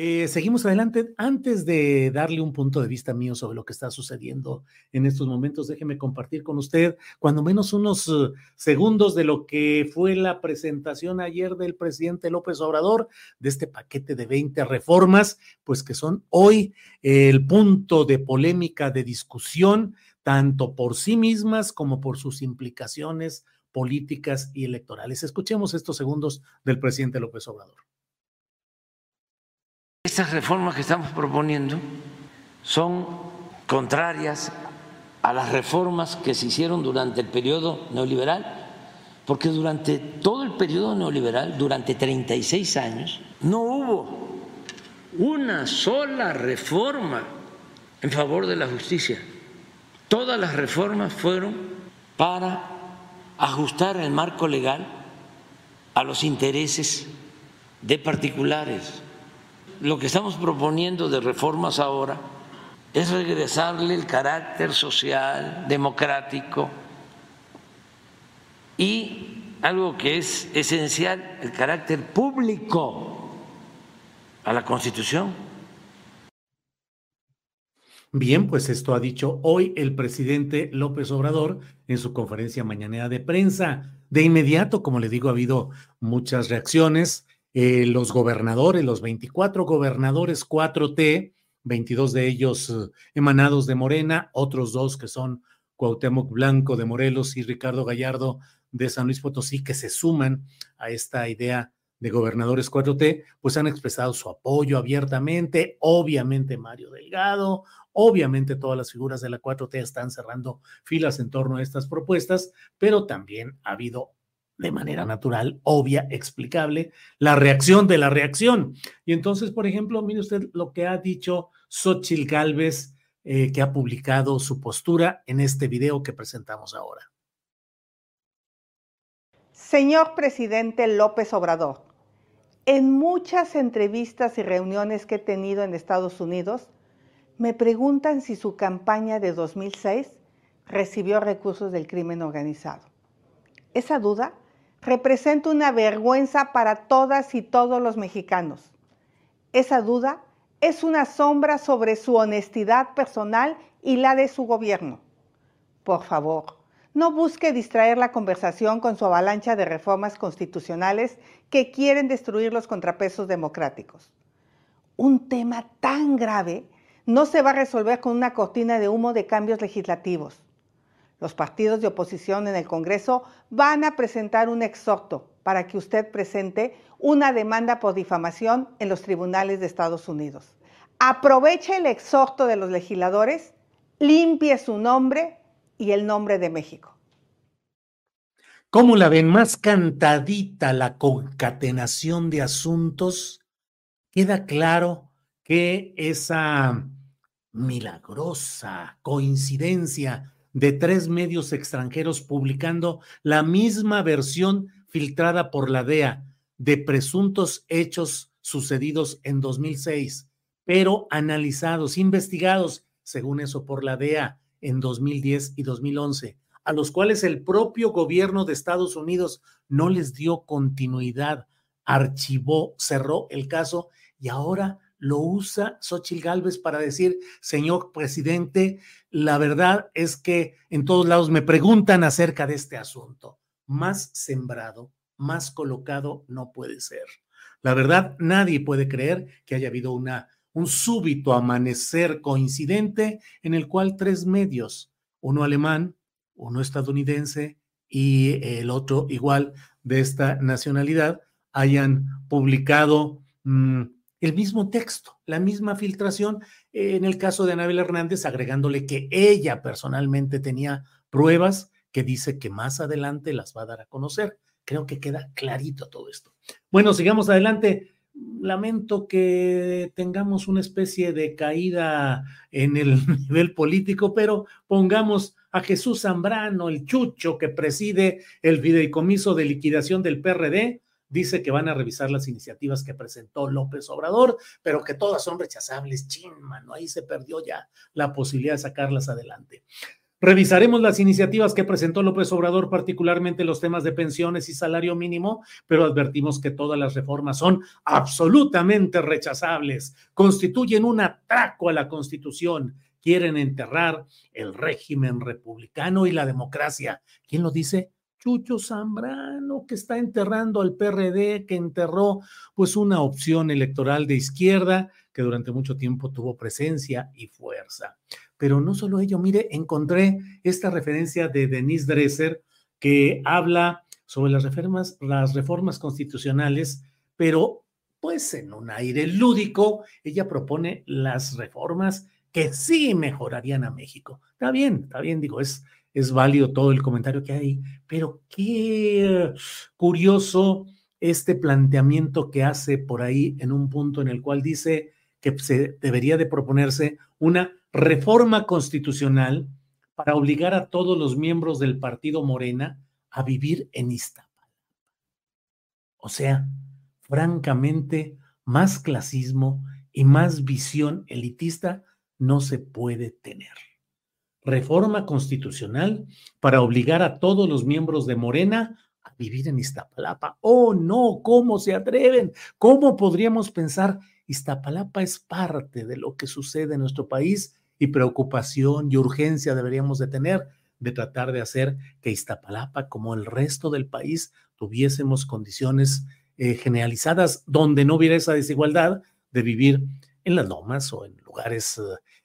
Eh, seguimos adelante. Antes de darle un punto de vista mío sobre lo que está sucediendo en estos momentos, déjeme compartir con usted cuando menos unos uh, segundos de lo que fue la presentación ayer del presidente López Obrador de este paquete de 20 reformas, pues que son hoy el punto de polémica, de discusión, tanto por sí mismas como por sus implicaciones políticas y electorales. Escuchemos estos segundos del presidente López Obrador. Estas reformas que estamos proponiendo son contrarias a las reformas que se hicieron durante el periodo neoliberal, porque durante todo el periodo neoliberal, durante 36 años, no hubo una sola reforma en favor de la justicia. Todas las reformas fueron para ajustar el marco legal a los intereses de particulares lo que estamos proponiendo de reformas ahora es regresarle el carácter social, democrático y algo que es esencial, el carácter público a la Constitución. Bien, pues esto ha dicho hoy el presidente López Obrador en su conferencia mañanera de prensa. De inmediato, como le digo, ha habido muchas reacciones eh, los gobernadores, los 24 gobernadores 4T, 22 de ellos eh, emanados de Morena, otros dos que son Cuauhtémoc Blanco de Morelos y Ricardo Gallardo de San Luis Potosí, que se suman a esta idea de gobernadores 4T, pues han expresado su apoyo abiertamente. Obviamente Mario Delgado, obviamente todas las figuras de la 4T están cerrando filas en torno a estas propuestas, pero también ha habido de manera natural, obvia, explicable, la reacción de la reacción. Y entonces, por ejemplo, mire usted lo que ha dicho Xochil Gálvez, eh, que ha publicado su postura en este video que presentamos ahora. Señor presidente López Obrador, en muchas entrevistas y reuniones que he tenido en Estados Unidos, me preguntan si su campaña de 2006 recibió recursos del crimen organizado. Esa duda representa una vergüenza para todas y todos los mexicanos. Esa duda es una sombra sobre su honestidad personal y la de su gobierno. Por favor, no busque distraer la conversación con su avalancha de reformas constitucionales que quieren destruir los contrapesos democráticos. Un tema tan grave no se va a resolver con una cortina de humo de cambios legislativos. Los partidos de oposición en el Congreso van a presentar un exhorto para que usted presente una demanda por difamación en los tribunales de Estados Unidos. Aproveche el exhorto de los legisladores, limpie su nombre y el nombre de México. ¿Cómo la ven? Más cantadita la concatenación de asuntos. Queda claro que esa milagrosa coincidencia de tres medios extranjeros publicando la misma versión filtrada por la DEA de presuntos hechos sucedidos en 2006, pero analizados, investigados, según eso, por la DEA en 2010 y 2011, a los cuales el propio gobierno de Estados Unidos no les dio continuidad, archivó, cerró el caso y ahora lo usa Xochitl Gálvez para decir, señor presidente, la verdad es que en todos lados me preguntan acerca de este asunto. Más sembrado, más colocado no puede ser. La verdad, nadie puede creer que haya habido una un súbito amanecer coincidente en el cual tres medios, uno alemán, uno estadounidense y el otro igual de esta nacionalidad, hayan publicado mm, el mismo texto, la misma filtración, en el caso de Anabel Hernández, agregándole que ella personalmente tenía pruebas que dice que más adelante las va a dar a conocer. Creo que queda clarito todo esto. Bueno, sigamos adelante lamento que tengamos una especie de caída en el nivel político, pero pongamos a Jesús Zambrano, el chucho que preside el fideicomiso de liquidación del PRD, dice que van a revisar las iniciativas que presentó López Obrador, pero que todas son rechazables. Chin, mano, ahí se perdió ya la posibilidad de sacarlas adelante. Revisaremos las iniciativas que presentó López Obrador, particularmente los temas de pensiones y salario mínimo, pero advertimos que todas las reformas son absolutamente rechazables, constituyen un atraco a la Constitución, quieren enterrar el régimen republicano y la democracia. ¿Quién lo dice? Chucho Zambrano, que está enterrando al PRD, que enterró pues una opción electoral de izquierda que durante mucho tiempo tuvo presencia y fuerza. Pero no solo ello, mire, encontré esta referencia de Denise Dresser que habla sobre las reformas, las reformas constitucionales, pero pues en un aire lúdico, ella propone las reformas que sí mejorarían a México. Está bien, está bien, digo, es, es válido todo el comentario que hay, pero qué curioso este planteamiento que hace por ahí en un punto en el cual dice que se debería de proponerse una reforma constitucional para obligar a todos los miembros del partido Morena a vivir en Iztapalapa. O sea, francamente, más clasismo y más visión elitista no se puede tener. Reforma constitucional para obligar a todos los miembros de Morena a vivir en Iztapalapa. Oh, no, ¿cómo se atreven? ¿Cómo podríamos pensar Iztapalapa es parte de lo que sucede en nuestro país y preocupación y urgencia deberíamos de tener de tratar de hacer que Iztapalapa, como el resto del país, tuviésemos condiciones eh, generalizadas donde no hubiera esa desigualdad de vivir en las lomas o en lugares eh,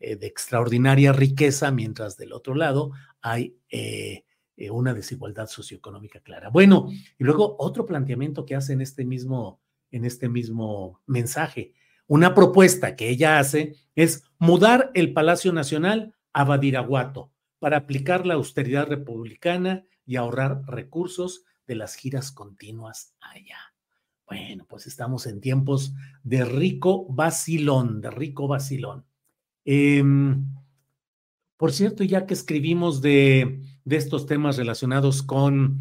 de extraordinaria riqueza, mientras del otro lado hay eh, una desigualdad socioeconómica clara. Bueno, y luego otro planteamiento que hace en este mismo, en este mismo mensaje una propuesta que ella hace es mudar el Palacio Nacional a Badiraguato para aplicar la austeridad republicana y ahorrar recursos de las giras continuas allá. Bueno, pues estamos en tiempos de rico vacilón, de rico vacilón. Em, por cierto, ya que escribimos de, estos temas relacionados con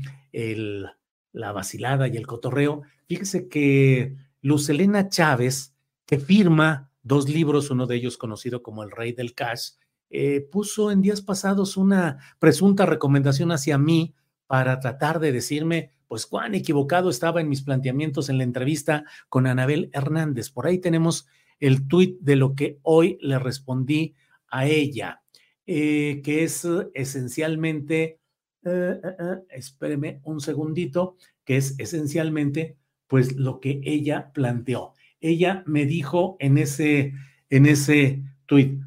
la vacilada y el cotorreo, fíjese que Lucelena Chávez, que firma dos libros, uno de ellos conocido como El Rey del Cash, eh, puso en días pasados una presunta recomendación hacia mí para tratar de decirme, pues cuán equivocado estaba en mis planteamientos en la entrevista con Anabel Hernández. Por ahí tenemos el tuit de lo que hoy le respondí a ella, eh, que es esencialmente eh, eh, espéreme un segundito, que es esencialmente pues lo que ella planteó. Ella me dijo en ese, en ese tuit,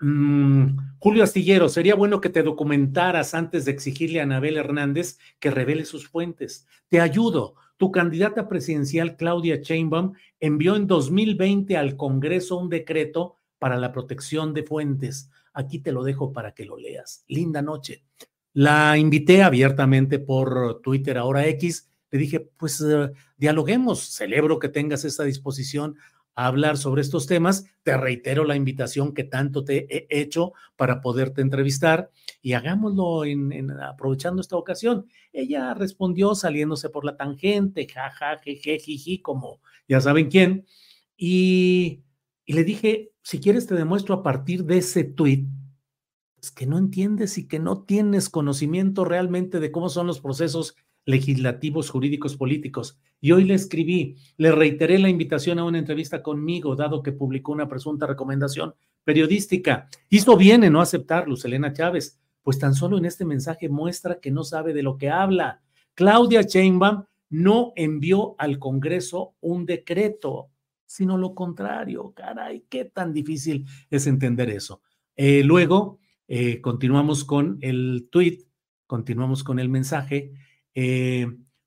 mm, Julio Astillero, sería bueno que te documentaras antes de exigirle a Anabel Hernández que revele sus fuentes. Te ayudo. Tu candidata presidencial, Claudia Sheinbaum, envió en 2020 al Congreso un decreto para la protección de fuentes. Aquí te lo dejo para que lo leas. Linda noche. La invité abiertamente por Twitter, ahora X. Le dije, pues eh, dialoguemos. Celebro que tengas esta disposición a hablar sobre estos temas. Te reitero la invitación que tanto te he hecho para poderte entrevistar y hagámoslo aprovechando esta ocasión. Ella respondió saliéndose por la tangente, jaja, jeje, jiji, como ya saben quién. Y, y le dije, si quieres te demuestro a partir de ese pues, que no entiendes y que no tienes conocimiento realmente de cómo son los procesos legislativos, jurídicos, políticos. Y hoy le escribí, le reiteré la invitación a una entrevista conmigo, dado que publicó una presunta recomendación periodística. Hizo bien en no aceptar, Luz Elena Chávez, pues tan solo en este mensaje muestra que no sabe de lo que habla. Claudia Sheinbaum no envió al Congreso un decreto, sino lo contrario. Caray, qué tan difícil es entender eso. Eh, luego, eh, continuamos con el tweet, continuamos con el mensaje eh,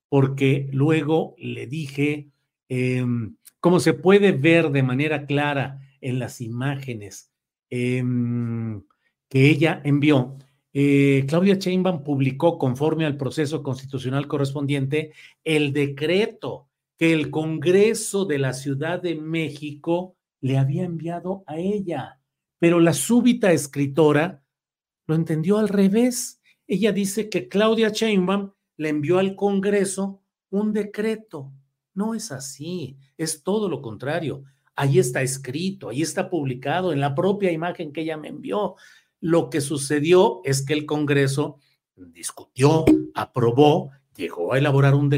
porque luego le dije em, cómo se puede ver de manera clara en las imágenes em, que ella envió. Eh, Claudia Sheinbaum publicó conforme al proceso constitucional correspondiente el decreto que el Congreso de la Ciudad de México le había enviado a ella, pero la súbita escritora lo entendió al revés. Ella dice que Claudia Sheinbaum le envió al Congreso un decreto. No es así, es todo lo contrario. Ahí está escrito, ahí está publicado en la propia imagen que ella me envió. Lo que sucedió es que el Congreso discutió, aprobó, llegó a elaborar un,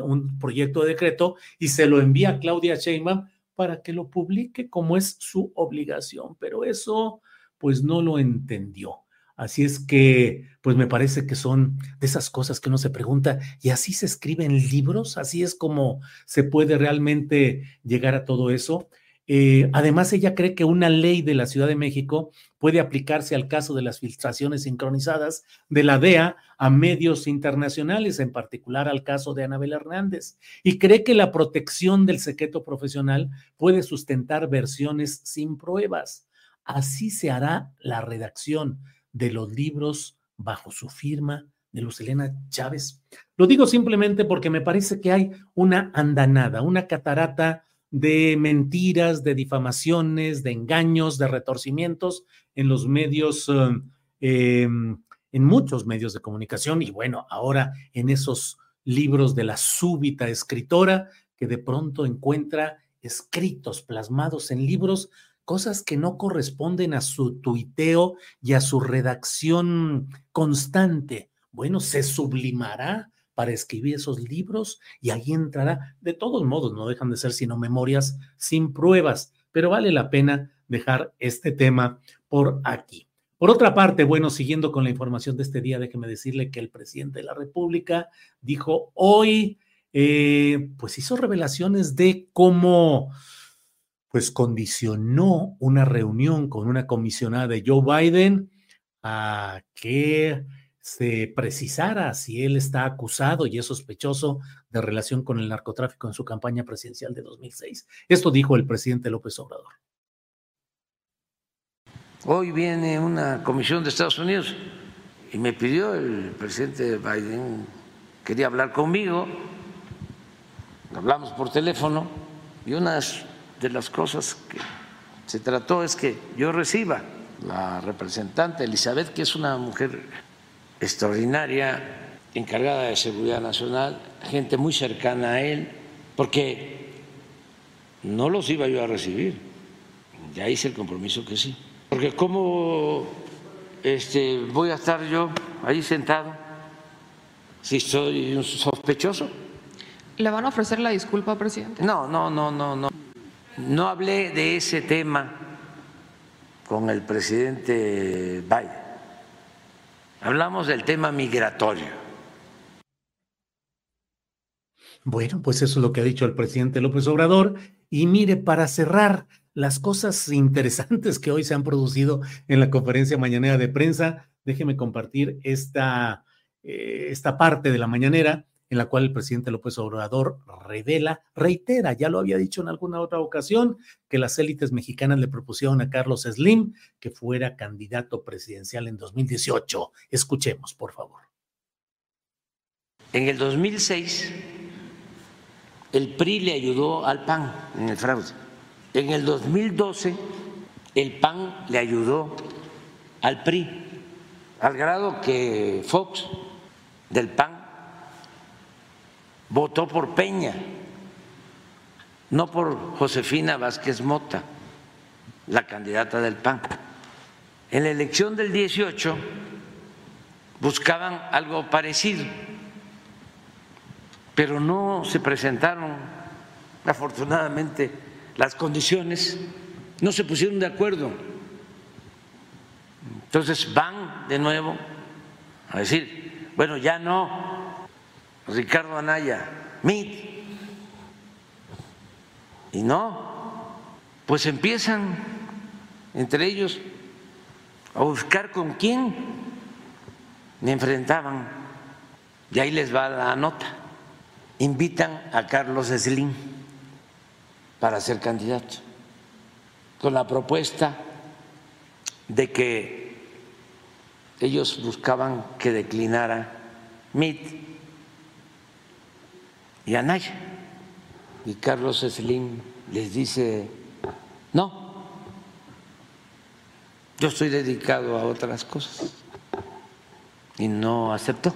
un, proyecto de decreto y se lo envía a Claudia Sheinbaum para que lo publique como es su obligación. Pero eso, pues no lo entendió. Así es que, pues me parece que son de esas cosas que uno se pregunta, ¿y así se escriben libros? ¿Así es como se puede realmente llegar a todo eso? Eh, además, ella cree que una ley de la Ciudad de México puede aplicarse al caso de las filtraciones sincronizadas de la DEA a medios internacionales, en particular al caso de Anabel Hernández, y cree que la protección del secreto profesional puede sustentar versiones sin pruebas. Así se hará la redacción de los libros bajo su firma de Luz Chávez. Lo digo simplemente porque me parece que hay una andanada, una catarata de mentiras, de difamaciones, de engaños, de retorcimientos en los medios, eh, em, en muchos medios de comunicación y bueno, ahora en esos libros de la súbita escritora que de pronto encuentra escritos plasmados en libros cosas que no corresponden a su tuiteo y a su redacción constante. Bueno, se sublimará para escribir esos libros y ahí entrará. De todos modos, no dejan de ser sino memorias sin pruebas, pero vale la pena dejar este tema por aquí. Por otra parte, bueno, siguiendo con la información de este día, déjeme decirle que el presidente de la República dijo hoy, eh, pues hizo revelaciones de cómo pues condicionó una reunión con una comisionada de Joe Biden a que se precisara si él está acusado y es sospechoso de relación con el narcotráfico en su campaña presidencial de 2006. Esto dijo el presidente López Obrador. Hoy viene una comisión de Estados Unidos y me pidió el presidente Biden, quería hablar conmigo, hablamos por teléfono y unas de las cosas que se trató es que yo reciba la representante Elizabeth, que es una mujer extraordinaria, encargada de seguridad nacional, gente muy cercana a él, porque no los iba yo a recibir, ya hice el compromiso que sí, porque cómo este, voy a estar yo ahí sentado si soy un sospechoso. ¿Le van a ofrecer la disculpa, presidente? No, no, no, no, no. No hablé de ese tema con el presidente Biden. hablamos del tema migratorio. Bueno, pues eso es lo que ha dicho el presidente López Obrador. Y mire, para cerrar las cosas interesantes que hoy se han producido en la conferencia mañanera de prensa, déjeme compartir esta, eh, esta parte de la mañanera en la cual el presidente López Obrador revela, reitera, ya lo había dicho en alguna otra ocasión, que las élites mexicanas le propusieron a Carlos Slim que fuera candidato presidencial en 2018. Escuchemos, por favor. En el 2006, el PRI le ayudó al PAN en el fraude. En el 2012, el PAN le ayudó al PRI, al grado que Fox del PAN votó por Peña, no por Josefina Vázquez Mota, la candidata del PAN. En la elección del 18 buscaban algo parecido, pero no se presentaron, afortunadamente, las condiciones, no se pusieron de acuerdo. Entonces van de nuevo a decir, bueno, ya no Ricardo Anaya, MIT. Y no, pues empiezan entre ellos a buscar con quién me enfrentaban. Y ahí les va la nota. Invitan a Carlos Slim para ser candidato, con la propuesta de que ellos buscaban que declinara MIT y Anaya. Y Carlos Slim les dice, no, yo estoy dedicado a otras cosas. Y no aceptó.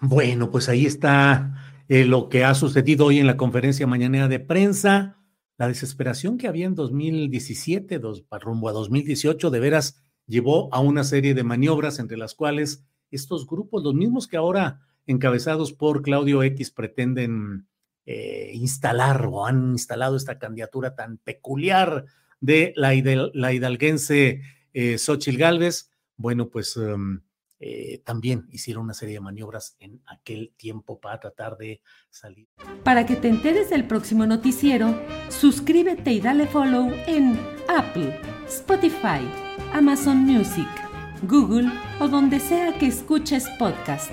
Bueno, pues ahí está eh, lo que ha sucedido hoy en la conferencia mañanera de prensa. La desesperación que había en 2017, dos, rumbo a 2018, de veras llevó a una serie de maniobras entre las cuales estos grupos, los mismos que ahora encabezados por Claudio X, pretenden eh, instalar o han instalado esta candidatura tan peculiar de la, la hidalguense eh, Xochil Gálvez, bueno, pues em, eh, también hicieron una serie de maniobras en aquel tiempo para tratar de salir. Para que te enteres del próximo noticiero, suscríbete y dale follow en Apple, Spotify, Amazon Music, Google o donde sea que escuches podcast